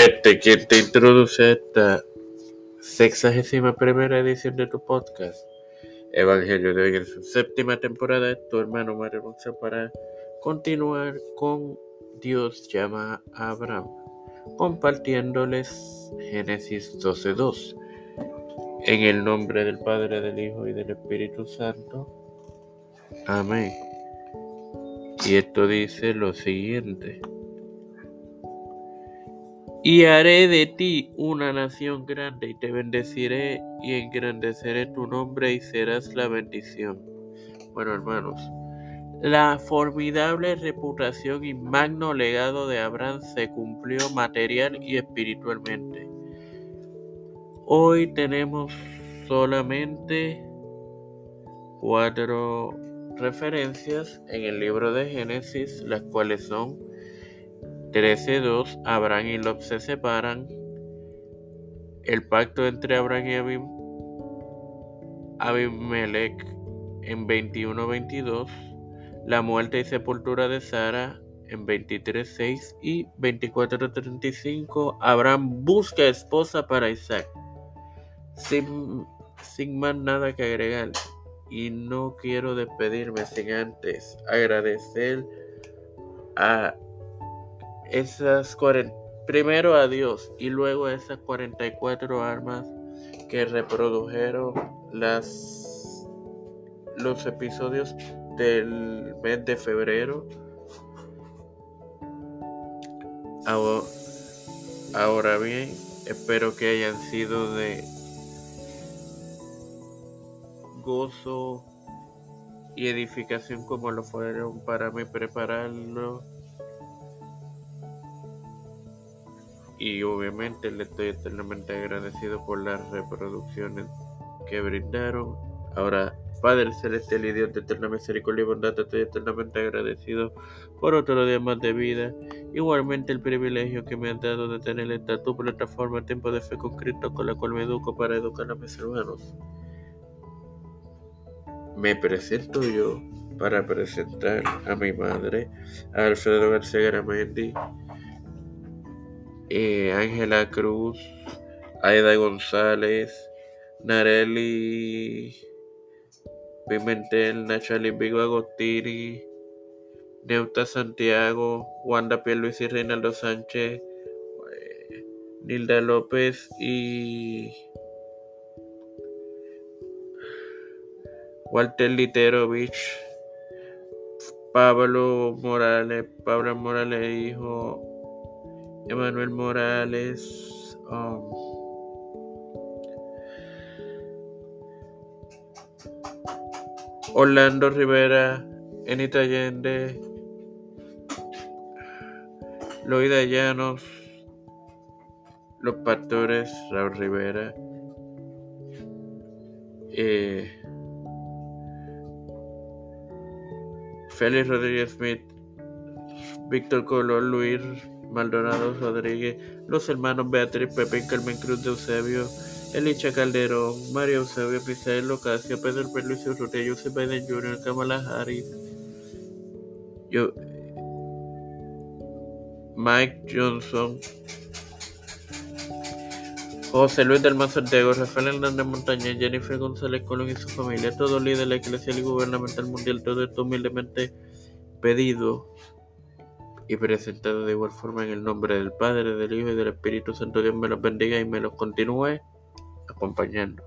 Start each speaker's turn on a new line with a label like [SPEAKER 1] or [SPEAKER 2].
[SPEAKER 1] Este quien te introduce a esta sexagésima primera edición de tu podcast, Evangelio de hoy en séptima temporada, tu hermano Mario González para continuar con Dios llama a Abraham, compartiéndoles Génesis 12.2. En el nombre del Padre, del Hijo y del Espíritu Santo. Amén. Y esto dice lo siguiente. Y haré de ti una nación grande y te bendeciré y engrandeceré tu nombre y serás la bendición. Bueno, hermanos, la formidable reputación y magno legado de Abraham se cumplió material y espiritualmente. Hoy tenemos solamente cuatro referencias en el libro de Génesis, las cuales son 13.2, Abraham y Lot se separan, el pacto entre Abraham y Abim, Abimelech en 21.22, la muerte y sepultura de Sara en 23.6 y 24.35, Abraham busca esposa para Isaac. Sin, sin más nada que agregar. Y no quiero despedirme sin antes agradecer a esas 40, primero a Dios y luego esas 44 armas que reprodujeron las los episodios del mes de febrero. Ahora bien, espero que hayan sido de gozo y edificación como lo fueron para mí prepararlo. Y obviamente le estoy eternamente agradecido por las reproducciones que brindaron. Ahora, Padre Celestial y Dios de eterna misericordia y bondad, estoy eternamente agradecido por otro día más de vida. Igualmente el privilegio que me han dado de tener esta tu plataforma Tiempo de Fe con Cristo con la cual me educo para educar a mis hermanos me presento yo para presentar a mi madre, Alfredo García Garamendi, eh, Ángela Cruz, Aida González, Nareli Pimentel, Nachalin Vigo Agostini, Neuta Santiago, Wanda Luis y Reinaldo Sánchez, eh, Nilda López y Walter Literovich, Pablo Morales, Pablo Morales hijo, Emanuel Morales, um, Orlando Rivera, Enita Allende, Loida Llanos, Los Pastores, Raúl Rivera, eh, Félix Rodríguez Smith, Víctor Colón, Luis Maldonado Rodríguez, los hermanos Beatriz Pepe Carmen Cruz de Eusebio, Elicha Calderón, María Eusebio Pizarro Locasio, Pedro Perlucio Urrutia, Joseph Biden Jr., Kamala Harris, yo, Mike Johnson, José Luis del Mazo Ortego, Rafael Hernández Montaña, Jennifer González Colón y su familia, todo líder de la eclesial y gubernamental mundial, todo esto humildemente pedido y presentado de igual forma en el nombre del Padre, del Hijo y del Espíritu Santo. Dios me los bendiga y me los continúe acompañando.